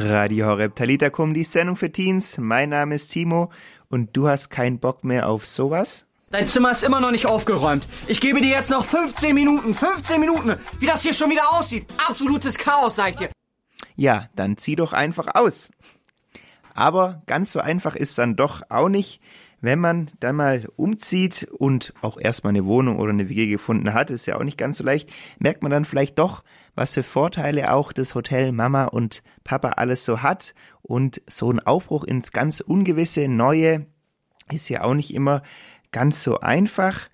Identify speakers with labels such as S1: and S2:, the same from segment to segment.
S1: Radio Horeb Talitakum, die Sendung für Teens. Mein Name ist Timo und du hast keinen Bock mehr auf sowas?
S2: Dein Zimmer ist immer noch nicht aufgeräumt. Ich gebe dir jetzt noch 15 Minuten, 15 Minuten, wie das hier schon wieder aussieht. Absolutes Chaos, sag ich dir.
S1: Ja, dann zieh doch einfach aus. Aber ganz so einfach ist dann doch auch nicht. Wenn man dann mal umzieht und auch erstmal eine Wohnung oder eine WG gefunden hat, ist ja auch nicht ganz so leicht, merkt man dann vielleicht doch, was für Vorteile auch das Hotel Mama und Papa alles so hat. Und so ein Aufbruch ins ganz Ungewisse, Neue ist ja auch nicht immer ganz so einfach.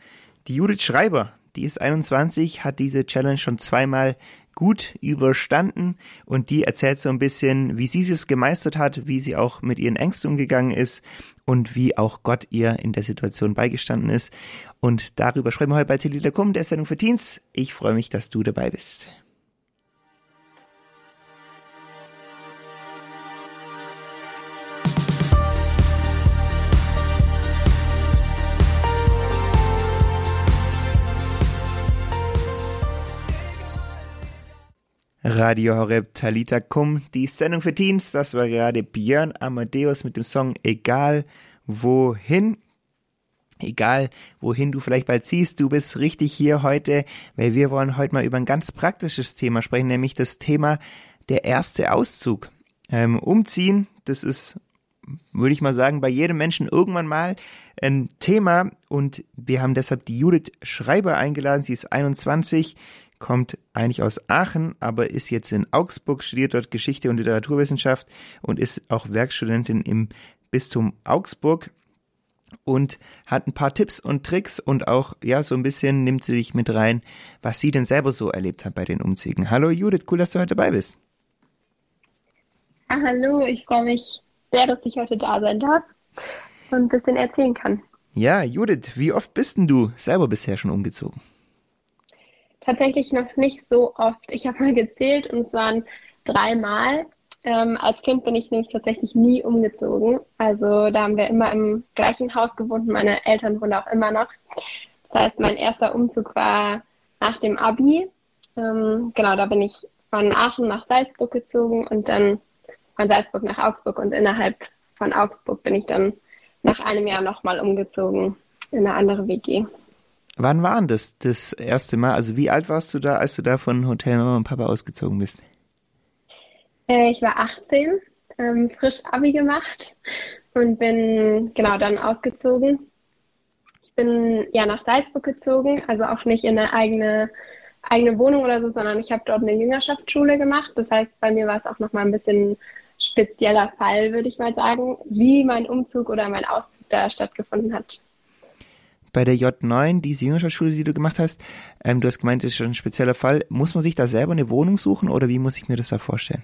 S1: Die Judith Schreiber, die ist 21, hat diese Challenge schon zweimal gut überstanden und die erzählt so ein bisschen, wie sie es gemeistert hat, wie sie auch mit ihren Ängsten umgegangen ist und wie auch Gott ihr in der Situation beigestanden ist. Und darüber sprechen wir heute bei Telita Kum, der Sendung für Teens. Ich freue mich, dass du dabei bist. Radio Horeb Talita Kum, die Sendung für Teens. Das war gerade Björn Amadeus mit dem Song Egal wohin. Egal wohin du vielleicht bald ziehst, du bist richtig hier heute, weil wir wollen heute mal über ein ganz praktisches Thema sprechen, nämlich das Thema der erste Auszug. Ähm, umziehen, das ist, würde ich mal sagen, bei jedem Menschen irgendwann mal ein Thema und wir haben deshalb die Judith Schreiber eingeladen. Sie ist 21, kommt eigentlich aus Aachen, aber ist jetzt in Augsburg, studiert dort Geschichte und Literaturwissenschaft und ist auch Werkstudentin im Bistum Augsburg und hat ein paar Tipps und Tricks und auch, ja, so ein bisschen nimmt sie sich mit rein, was sie denn selber so erlebt hat bei den Umzügen. Hallo Judith, cool, dass du heute dabei bist.
S3: Ah, hallo, ich freue mich sehr, dass ich heute da sein darf und ein bisschen erzählen kann.
S1: Ja, Judith, wie oft bist denn du selber bisher schon umgezogen?
S3: Tatsächlich noch nicht so oft. Ich habe mal gezählt und es waren dreimal. Ähm, als Kind bin ich nämlich tatsächlich nie umgezogen. Also da haben wir immer im gleichen Haus gewohnt. Meine Eltern wohnen auch immer noch. Das heißt, mein erster Umzug war nach dem Abi. Ähm, genau, da bin ich von Aachen nach Salzburg gezogen und dann von Salzburg nach Augsburg und innerhalb von Augsburg bin ich dann nach einem Jahr nochmal umgezogen in eine andere WG.
S1: Wann war denn das das erste Mal? Also wie alt warst du da, als du da von Hotel Mama und Papa ausgezogen bist?
S3: Äh, ich war 18, ähm, frisch Abi gemacht und bin genau dann ausgezogen. Ich bin ja nach Salzburg gezogen, also auch nicht in eine eigene eigene Wohnung oder so, sondern ich habe dort eine Jüngerschaftsschule gemacht. Das heißt, bei mir war es auch nochmal ein bisschen spezieller Fall, würde ich mal sagen, wie mein Umzug oder mein Auszug da stattgefunden hat
S1: bei der J9, diese Jüngerschaftsschule, die du gemacht hast, ähm, du hast gemeint, das ist schon ein spezieller Fall. Muss man sich da selber eine Wohnung suchen oder wie muss ich mir das da vorstellen?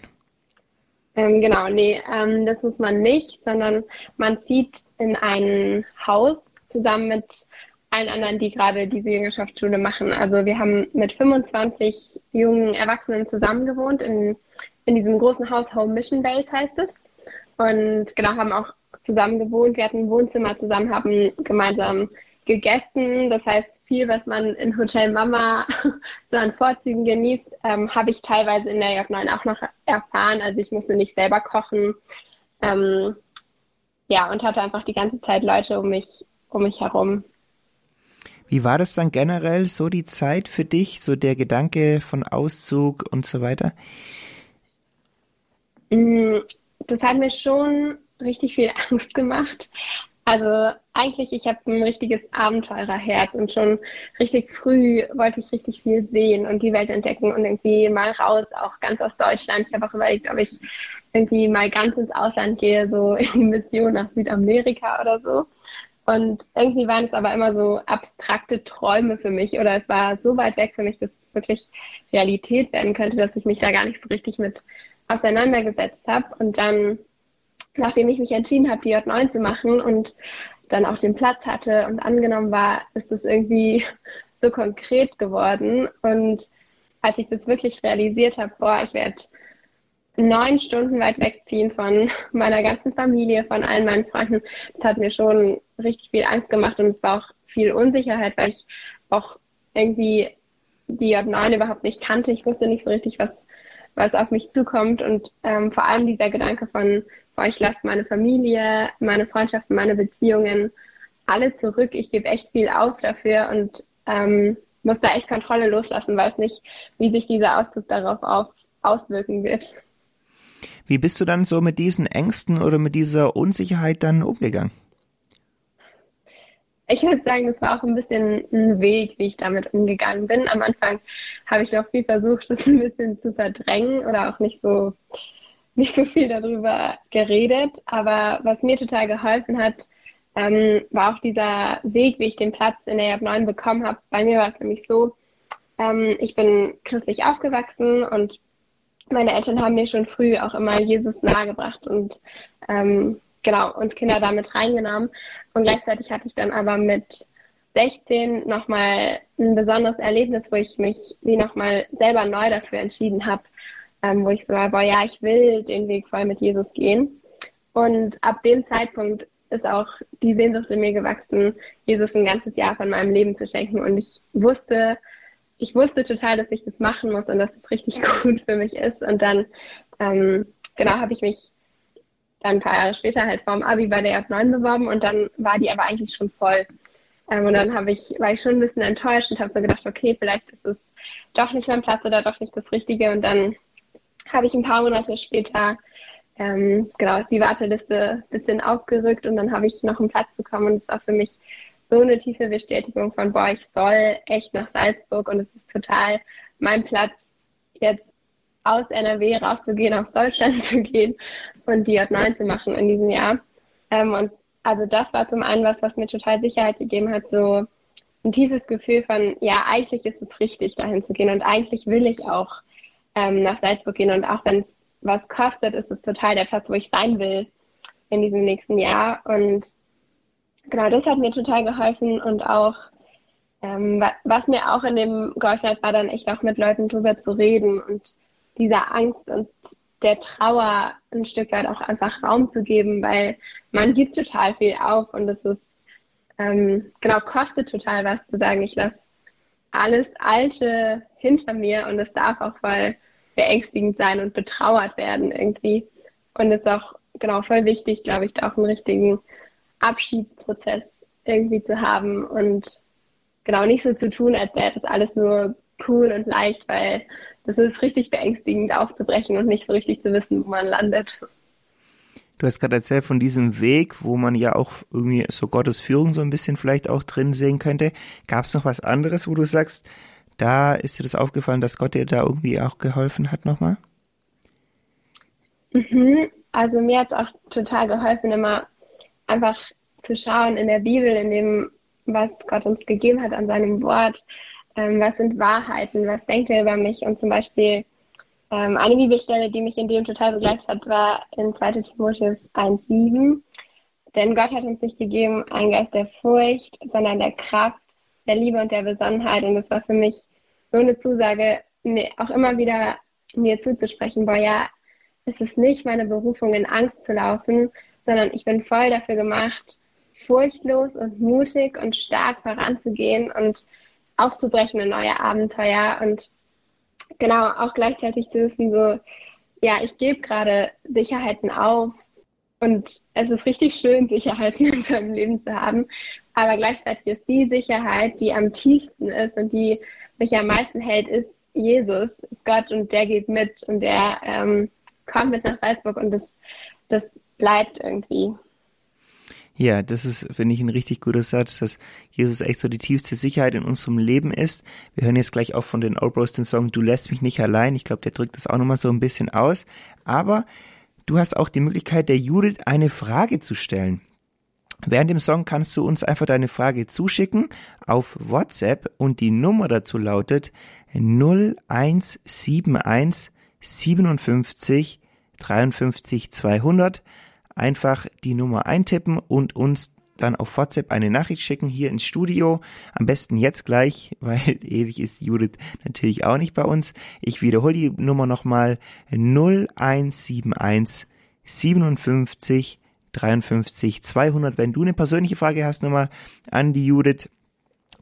S3: Ähm, genau, nee, ähm, das muss man nicht, sondern man zieht in ein Haus zusammen mit allen anderen, die gerade diese Jüngerschaftsschule machen. Also wir haben mit 25 jungen Erwachsenen zusammen gewohnt in, in diesem großen Haus, Home Mission Base heißt es. Und genau, haben auch zusammen gewohnt. Wir hatten ein Wohnzimmer zusammen, haben gemeinsam gegessen. Das heißt, viel, was man in Hotel Mama so an Vorzügen genießt, ähm, habe ich teilweise in der J9 auch noch erfahren. Also ich musste nicht selber kochen. Ähm, ja, und hatte einfach die ganze Zeit Leute um mich, um mich herum.
S1: Wie war das dann generell so die Zeit für dich, so der Gedanke von Auszug und so weiter?
S3: Mm, das hat mir schon richtig viel Angst gemacht. Also eigentlich, ich habe ein richtiges Abenteurerherz und schon richtig früh wollte ich richtig viel sehen und die Welt entdecken und irgendwie mal raus, auch ganz aus Deutschland. Ich habe auch überlegt, ob ich irgendwie mal ganz ins Ausland gehe, so in Mission nach Südamerika oder so. Und irgendwie waren es aber immer so abstrakte Träume für mich oder es war so weit weg für mich, dass es wirklich Realität werden könnte, dass ich mich da gar nicht so richtig mit auseinandergesetzt habe. Und dann nachdem ich mich entschieden habe, die J9 zu machen und dann auch den Platz hatte und angenommen war, ist es irgendwie so konkret geworden. Und als ich das wirklich realisiert habe, boah, ich werde neun Stunden weit wegziehen von meiner ganzen Familie, von allen meinen Freunden, das hat mir schon richtig viel Angst gemacht und es war auch viel Unsicherheit, weil ich auch irgendwie die J9 überhaupt nicht kannte. Ich wusste nicht so richtig, was was auf mich zukommt und ähm, vor allem dieser Gedanke von, boah, ich lasse meine Familie, meine Freundschaften, meine Beziehungen alle zurück. Ich gebe echt viel auf dafür und ähm, muss da echt Kontrolle loslassen, weiß nicht, wie sich dieser Ausdruck darauf auf, auswirken wird.
S1: Wie bist du dann so mit diesen Ängsten oder mit dieser Unsicherheit dann umgegangen?
S3: Ich würde sagen, es war auch ein bisschen ein Weg, wie ich damit umgegangen bin. Am Anfang habe ich noch viel versucht, das ein bisschen zu verdrängen oder auch nicht so, nicht so viel darüber geredet. Aber was mir total geholfen hat, ähm, war auch dieser Weg, wie ich den Platz in der Jab 9 bekommen habe. Bei mir war es nämlich so, ähm, ich bin christlich aufgewachsen und meine Eltern haben mir schon früh auch immer Jesus nahegebracht und ähm, genau uns Kinder damit reingenommen. Und gleichzeitig hatte ich dann aber mit 16 nochmal ein besonderes Erlebnis, wo ich mich wie nochmal selber neu dafür entschieden habe, ähm, wo ich so war, boah, ja, ich will den Weg voll mit Jesus gehen. Und ab dem Zeitpunkt ist auch die Sehnsucht in mir gewachsen, Jesus ein ganzes Jahr von meinem Leben zu schenken. Und ich wusste, ich wusste total, dass ich das machen muss und dass es richtig gut für mich ist. Und dann, ähm, genau, habe ich mich dann ein paar Jahre später halt vorm Abi bei der F9 beworben und dann war die aber eigentlich schon voll. Ähm, und dann habe ich, war ich schon ein bisschen enttäuscht und habe so gedacht, okay, vielleicht ist es doch nicht mein Platz oder doch nicht das Richtige. Und dann habe ich ein paar Monate später ähm, genau die Warteliste ein bisschen aufgerückt und dann habe ich noch einen Platz bekommen und es war für mich so eine tiefe Bestätigung von, boah, ich soll echt nach Salzburg und es ist total mein Platz, jetzt aus NRW rauszugehen, aus Deutschland zu gehen und die J9 zu machen in diesem Jahr. Ähm, und also das war zum einen was, was mir total Sicherheit gegeben hat, so ein tiefes Gefühl von, ja, eigentlich ist es richtig, dahin zu gehen und eigentlich will ich auch ähm, nach Salzburg gehen und auch wenn es was kostet, ist es total der Platz, wo ich sein will in diesem nächsten Jahr. Und genau, das hat mir total geholfen und auch, ähm, was mir auch in dem geholfen hat, war dann echt auch mit Leuten drüber zu reden und dieser Angst und der Trauer ein Stück weit auch einfach Raum zu geben, weil man gibt total viel auf und es ist, ähm, genau, kostet total was zu sagen, ich lasse alles Alte hinter mir und es darf auch voll beängstigend sein und betrauert werden irgendwie. Und es ist auch, genau, voll wichtig, glaube ich, da auch einen richtigen Abschiedsprozess irgendwie zu haben und genau nicht so zu tun, als wäre das alles nur cool und leicht, weil das ist richtig beängstigend aufzubrechen und nicht so richtig zu wissen, wo man landet.
S1: Du hast gerade erzählt von diesem Weg, wo man ja auch irgendwie so Gottes Führung so ein bisschen vielleicht auch drin sehen könnte. Gab es noch was anderes, wo du sagst, da ist dir das aufgefallen, dass Gott dir da irgendwie auch geholfen hat nochmal?
S3: Mhm. Also mir hat es auch total geholfen, immer einfach zu schauen in der Bibel, in dem, was Gott uns gegeben hat an seinem Wort, ähm, was sind Wahrheiten, was denkt er über mich und zum Beispiel ähm, eine Bibelstelle, die mich in dem total begleitet hat, war in 2 Timotheus 1,7. Denn Gott hat uns nicht gegeben einen Geist der Furcht, sondern der Kraft, der Liebe und der Besonnenheit. Und das war für mich so eine Zusage, mir auch immer wieder mir zuzusprechen, boah, ja, es ist nicht meine Berufung, in Angst zu laufen, sondern ich bin voll dafür gemacht, furchtlos und mutig und stark voranzugehen und aufzubrechen in neue Abenteuer und genau auch gleichzeitig zu wissen, so, ja, ich gebe gerade Sicherheiten auf und es ist richtig schön, Sicherheiten in seinem Leben zu haben, aber gleichzeitig ist die Sicherheit, die am tiefsten ist und die mich am meisten hält, ist Jesus, ist Gott und der geht mit und der ähm, kommt mit nach Salzburg und das, das bleibt irgendwie.
S1: Ja, das ist, finde ich, ein richtig guter Satz, dass Jesus echt so die tiefste Sicherheit in unserem Leben ist. Wir hören jetzt gleich auch von den Old Bros den Song Du lässt mich nicht allein. Ich glaube, der drückt das auch nochmal so ein bisschen aus. Aber du hast auch die Möglichkeit, der Judith eine Frage zu stellen. Während dem Song kannst du uns einfach deine Frage zuschicken auf WhatsApp und die Nummer dazu lautet 0171 57 53 200 einfach die Nummer eintippen und uns dann auf WhatsApp eine Nachricht schicken hier ins Studio. Am besten jetzt gleich, weil ewig ist Judith natürlich auch nicht bei uns. Ich wiederhole die Nummer nochmal 0171 57 53 200. Wenn du eine persönliche Frage hast nochmal an die Judith,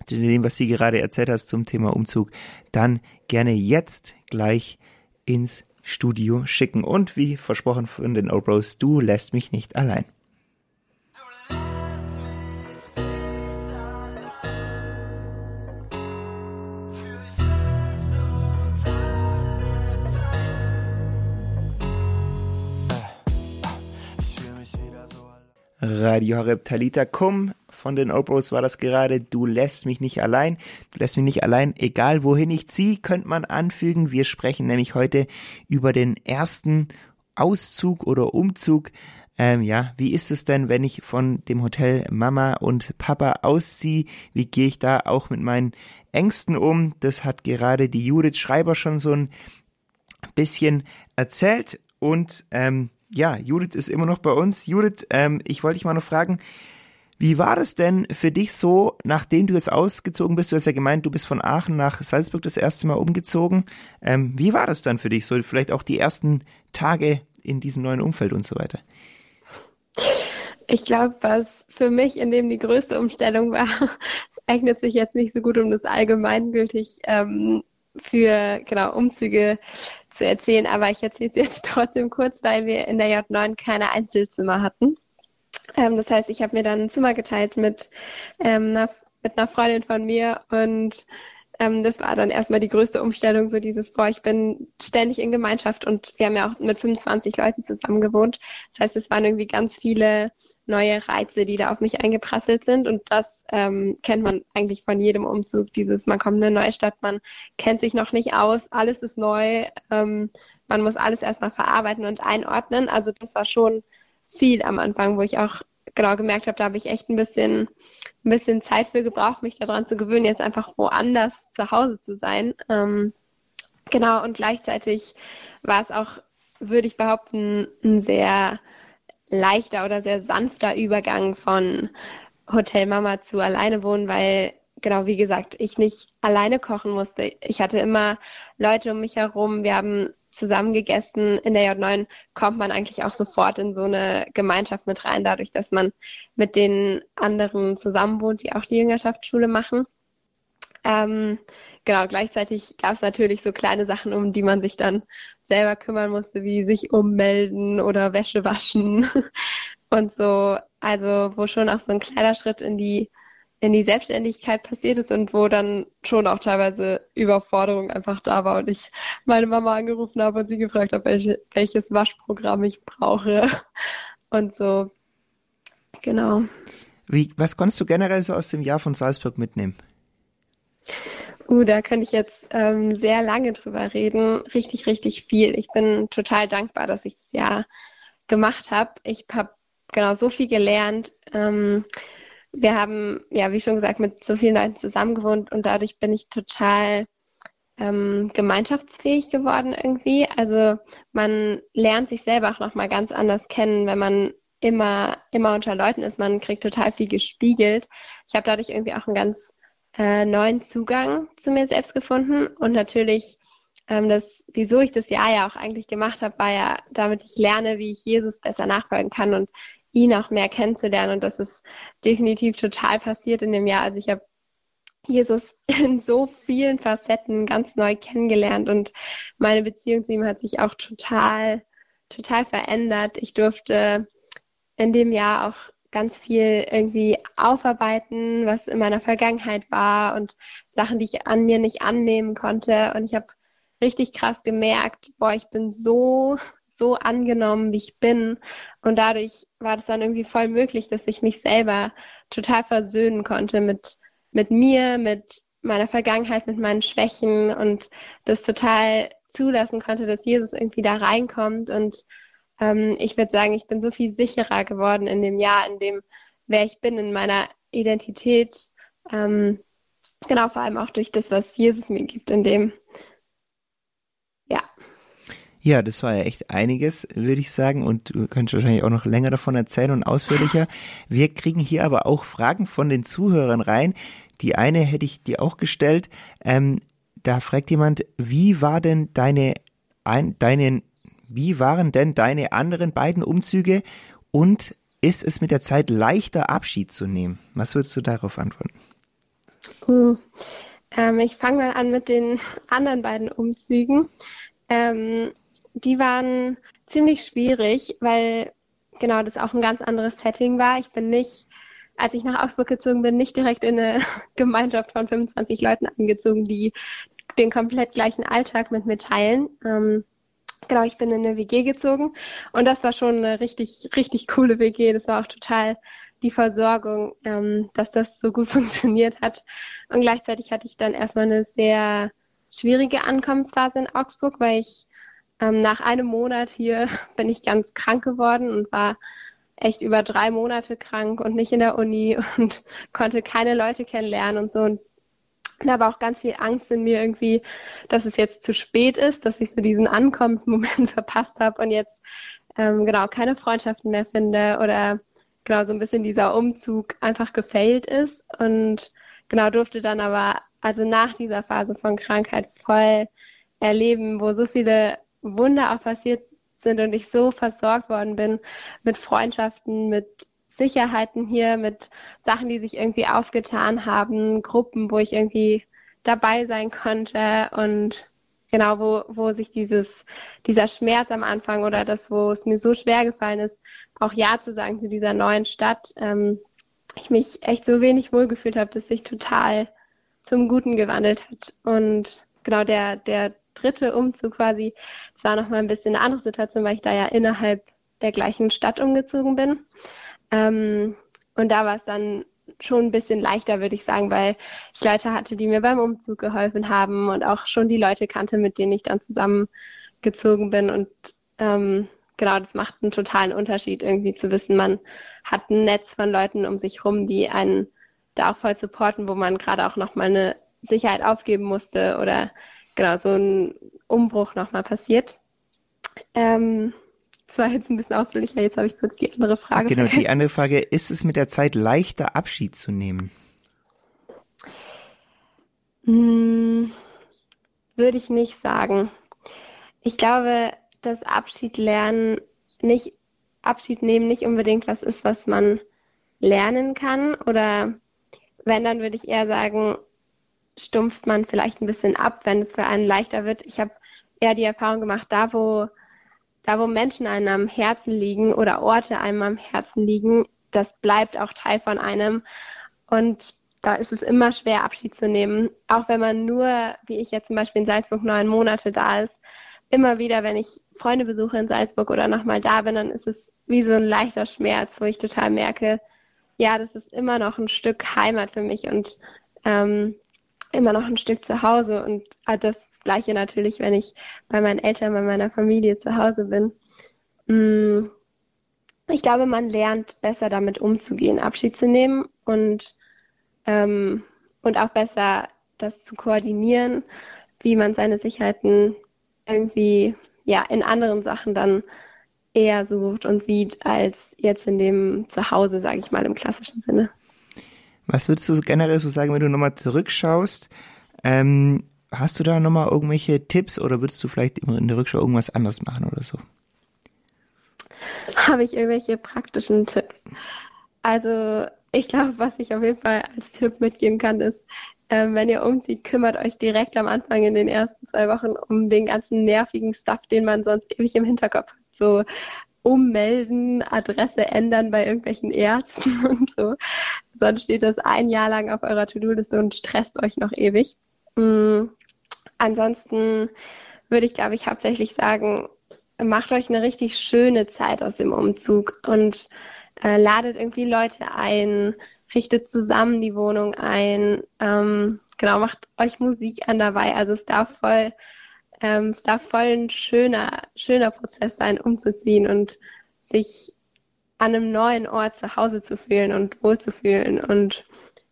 S1: zu dem, was sie gerade erzählt hast zum Thema Umzug, dann gerne jetzt gleich ins Studio schicken. Und wie versprochen von den Old Bros, du lässt mich nicht allein. Radio Horeb Talita Kum von den Opros war das gerade. Du lässt mich nicht allein. Du lässt mich nicht allein. Egal wohin ich ziehe, könnte man anfügen. Wir sprechen nämlich heute über den ersten Auszug oder Umzug. Ähm, ja, wie ist es denn, wenn ich von dem Hotel Mama und Papa ausziehe? Wie gehe ich da auch mit meinen Ängsten um? Das hat gerade die Judith Schreiber schon so ein bisschen erzählt und ähm, ja, Judith ist immer noch bei uns. Judith, ähm, ich wollte dich mal noch fragen, wie war das denn für dich so, nachdem du jetzt ausgezogen bist? Du hast ja gemeint, du bist von Aachen nach Salzburg das erste Mal umgezogen. Ähm, wie war das dann für dich so? Vielleicht auch die ersten Tage in diesem neuen Umfeld und so weiter?
S3: Ich glaube, was für mich in dem die größte Umstellung war, es eignet sich jetzt nicht so gut, um das allgemeingültig ähm, für genau Umzüge zu erzählen, aber ich erzähle es jetzt trotzdem kurz, weil wir in der J9 keine Einzelzimmer hatten. Ähm, das heißt, ich habe mir dann ein Zimmer geteilt mit, ähm, einer, mit einer Freundin von mir und ähm, das war dann erstmal die größte Umstellung, so dieses, boah, ich bin ständig in Gemeinschaft und wir haben ja auch mit 25 Leuten zusammen gewohnt. Das heißt, es waren irgendwie ganz viele neue Reize, die da auf mich eingeprasselt sind. Und das ähm, kennt man eigentlich von jedem Umzug. Dieses, man kommt in eine neue Stadt, man kennt sich noch nicht aus, alles ist neu, ähm, man muss alles erstmal verarbeiten und einordnen. Also das war schon viel am Anfang, wo ich auch genau gemerkt habe, da habe ich echt ein bisschen, ein bisschen Zeit für gebraucht, mich daran zu gewöhnen, jetzt einfach woanders zu Hause zu sein. Ähm, genau, und gleichzeitig war es auch, würde ich behaupten, ein sehr leichter oder sehr sanfter Übergang von Hotelmama zu alleine wohnen, weil genau wie gesagt, ich nicht alleine kochen musste. Ich hatte immer Leute um mich herum. Wir haben zusammen gegessen. In der J9 kommt man eigentlich auch sofort in so eine Gemeinschaft mit rein, dadurch, dass man mit den anderen zusammen wohnt, die auch die Jüngerschaftsschule machen. Ähm, genau, gleichzeitig gab es natürlich so kleine Sachen, um die man sich dann selber kümmern musste, wie sich ummelden oder Wäsche waschen und so. Also wo schon auch so ein kleiner Schritt in die in die Selbstständigkeit passiert ist und wo dann schon auch teilweise Überforderung einfach da war und ich meine Mama angerufen habe und sie gefragt habe, welche, welches Waschprogramm ich brauche und so. Genau.
S1: Wie, was konntest du generell so aus dem Jahr von Salzburg mitnehmen?
S3: Uh, da könnte ich jetzt ähm, sehr lange drüber reden. Richtig, richtig viel. Ich bin total dankbar, dass ich das Jahr gemacht habe. Ich habe genau so viel gelernt. Ähm, wir haben, ja, wie schon gesagt, mit so vielen Leuten zusammengewohnt und dadurch bin ich total ähm, gemeinschaftsfähig geworden irgendwie. Also man lernt sich selber auch nochmal ganz anders kennen, wenn man immer, immer unter Leuten ist. Man kriegt total viel gespiegelt. Ich habe dadurch irgendwie auch einen ganz äh, neuen Zugang zu mir selbst gefunden und natürlich ähm, das, wieso ich das Jahr ja auch eigentlich gemacht habe, war ja, damit ich lerne, wie ich Jesus besser nachfolgen kann und ihn auch mehr kennenzulernen. Und das ist definitiv total passiert in dem Jahr. Also ich habe Jesus in so vielen Facetten ganz neu kennengelernt und meine Beziehung zu ihm hat sich auch total, total verändert. Ich durfte in dem Jahr auch ganz viel irgendwie aufarbeiten, was in meiner Vergangenheit war und Sachen, die ich an mir nicht annehmen konnte. Und ich habe richtig krass gemerkt, boah, ich bin so, so angenommen, wie ich bin. Und dadurch war das dann irgendwie voll möglich, dass ich mich selber total versöhnen konnte mit, mit mir, mit meiner Vergangenheit, mit meinen Schwächen und das total zulassen konnte, dass Jesus irgendwie da reinkommt und ähm, ich würde sagen, ich bin so viel sicherer geworden in dem Jahr, in dem, wer ich bin, in meiner Identität. Ähm, genau, vor allem auch durch das, was Jesus mir gibt, in dem. Ja,
S1: das war ja echt einiges, würde ich sagen. Und du könntest wahrscheinlich auch noch länger davon erzählen und ausführlicher. Wir kriegen hier aber auch Fragen von den Zuhörern rein. Die eine hätte ich dir auch gestellt. Ähm, da fragt jemand, wie war denn deine, ein, deine wie waren denn deine anderen beiden Umzüge und ist es mit der Zeit leichter, Abschied zu nehmen? Was würdest du darauf antworten?
S3: Uh, ähm, ich fange mal an mit den anderen beiden Umzügen. Ähm, die waren ziemlich schwierig, weil genau das auch ein ganz anderes Setting war. Ich bin nicht, als ich nach Augsburg gezogen bin, nicht direkt in eine Gemeinschaft von 25 Leuten angezogen, die den komplett gleichen Alltag mit mir teilen. Ähm, genau, ich bin in eine WG gezogen und das war schon eine richtig, richtig coole WG. Das war auch total die Versorgung, ähm, dass das so gut funktioniert hat. Und gleichzeitig hatte ich dann erstmal eine sehr schwierige Ankommensphase in Augsburg, weil ich ähm, nach einem Monat hier bin ich ganz krank geworden und war echt über drei Monate krank und nicht in der Uni und konnte keine Leute kennenlernen und so. Und da war auch ganz viel Angst in mir irgendwie, dass es jetzt zu spät ist, dass ich so diesen Ankommensmoment verpasst habe und jetzt ähm, genau keine Freundschaften mehr finde oder genau so ein bisschen dieser Umzug einfach gefailt ist und genau durfte dann aber also nach dieser Phase von Krankheit voll erleben, wo so viele Wunder auch passiert sind und ich so versorgt worden bin mit Freundschaften, mit Sicherheiten hier, mit Sachen, die sich irgendwie aufgetan haben, Gruppen, wo ich irgendwie dabei sein konnte und genau, wo, wo sich dieses, dieser Schmerz am Anfang oder das, wo es mir so schwer gefallen ist, auch Ja zu sagen zu dieser neuen Stadt, ähm, ich mich echt so wenig wohlgefühlt habe, dass sich total zum Guten gewandelt hat. Und genau der, der dritte Umzug quasi, das war nochmal ein bisschen eine andere Situation, weil ich da ja innerhalb der gleichen Stadt umgezogen bin. Ähm, und da war es dann schon ein bisschen leichter, würde ich sagen, weil ich Leute hatte, die mir beim Umzug geholfen haben und auch schon die Leute kannte, mit denen ich dann zusammengezogen bin. Und ähm, genau, das macht einen totalen Unterschied, irgendwie zu wissen, man hat ein Netz von Leuten um sich rum, die einen da auch voll supporten, wo man gerade auch nochmal eine Sicherheit aufgeben musste oder genau so ein Umbruch nochmal passiert. Ähm, das war jetzt ein bisschen ausführlicher, jetzt habe ich kurz die andere Frage.
S1: Genau, vergessen. die andere Frage, ist es mit der Zeit leichter, Abschied zu nehmen?
S3: Hm, würde ich nicht sagen. Ich glaube, dass Abschied lernen nicht, Abschied nehmen nicht unbedingt was ist, was man lernen kann. Oder wenn, dann würde ich eher sagen, stumpft man vielleicht ein bisschen ab, wenn es für einen leichter wird. Ich habe eher die Erfahrung gemacht, da wo, da wo Menschen einem am Herzen liegen oder Orte einem am Herzen liegen, das bleibt auch Teil von einem. Und da ist es immer schwer, Abschied zu nehmen. Auch wenn man nur, wie ich jetzt zum Beispiel in Salzburg neun Monate da ist, immer wieder, wenn ich Freunde besuche in Salzburg oder nochmal da bin, dann ist es wie so ein leichter Schmerz, wo ich total merke, ja, das ist immer noch ein Stück Heimat für mich und ähm, immer noch ein Stück zu Hause und das Gleiche natürlich, wenn ich bei meinen Eltern, bei meiner Familie zu Hause bin. Mm, ich glaube, man lernt besser damit umzugehen, Abschied zu nehmen und, ähm, und auch besser das zu koordinieren, wie man seine Sicherheiten irgendwie ja in anderen Sachen dann eher sucht und sieht als jetzt in dem Zuhause, sage ich mal im klassischen Sinne.
S1: Was würdest du generell so sagen, wenn du nochmal zurückschaust? Ähm, hast du da nochmal irgendwelche Tipps oder würdest du vielleicht in der Rückschau irgendwas anders machen oder so?
S3: Habe ich irgendwelche praktischen Tipps? Also ich glaube, was ich auf jeden Fall als Tipp mitgeben kann, ist, ähm, wenn ihr umzieht, kümmert euch direkt am Anfang in den ersten zwei Wochen um den ganzen nervigen Stuff, den man sonst ewig im Hinterkopf hat. So ummelden, Adresse ändern bei irgendwelchen Ärzten und so. Sonst steht das ein Jahr lang auf eurer To-Do-Liste und stresst euch noch ewig. Mhm. Ansonsten würde ich, glaube ich, hauptsächlich sagen, macht euch eine richtig schöne Zeit aus dem Umzug und äh, ladet irgendwie Leute ein, richtet zusammen die Wohnung ein, ähm, genau, macht euch Musik an dabei. Also es darf voll ähm, es darf voll ein schöner, schöner Prozess sein, umzuziehen und sich an einem neuen Ort zu Hause zu fühlen und wohlzufühlen. Und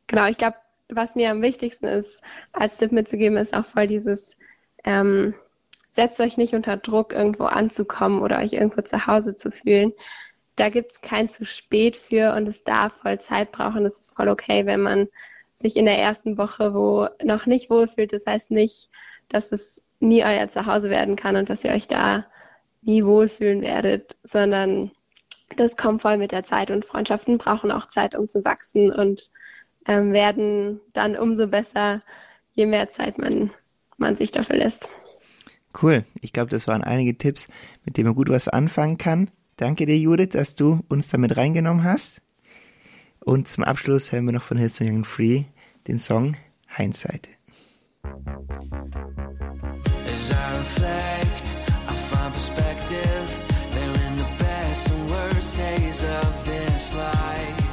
S3: genau, ich glaube, was mir am wichtigsten ist, als Tipp mitzugeben, ist auch voll dieses, ähm, setzt euch nicht unter Druck, irgendwo anzukommen oder euch irgendwo zu Hause zu fühlen. Da gibt es kein zu spät für und es darf voll Zeit brauchen. Es ist voll okay, wenn man sich in der ersten Woche wo noch nicht wohlfühlt. Das heißt nicht, dass es nie euer Zuhause werden kann und dass ihr euch da nie wohlfühlen werdet, sondern das kommt voll mit der Zeit und Freundschaften brauchen auch Zeit, um zu wachsen und ähm, werden dann umso besser, je mehr Zeit man, man sich dafür lässt.
S1: Cool. Ich glaube, das waren einige Tipps, mit denen man gut was anfangen kann. Danke dir, Judith, dass du uns damit reingenommen hast. Und zum Abschluss hören wir noch von Hillsong Young Free den Song Hindsight. As I reflect, I find perspective. They're in the best and worst days of this life.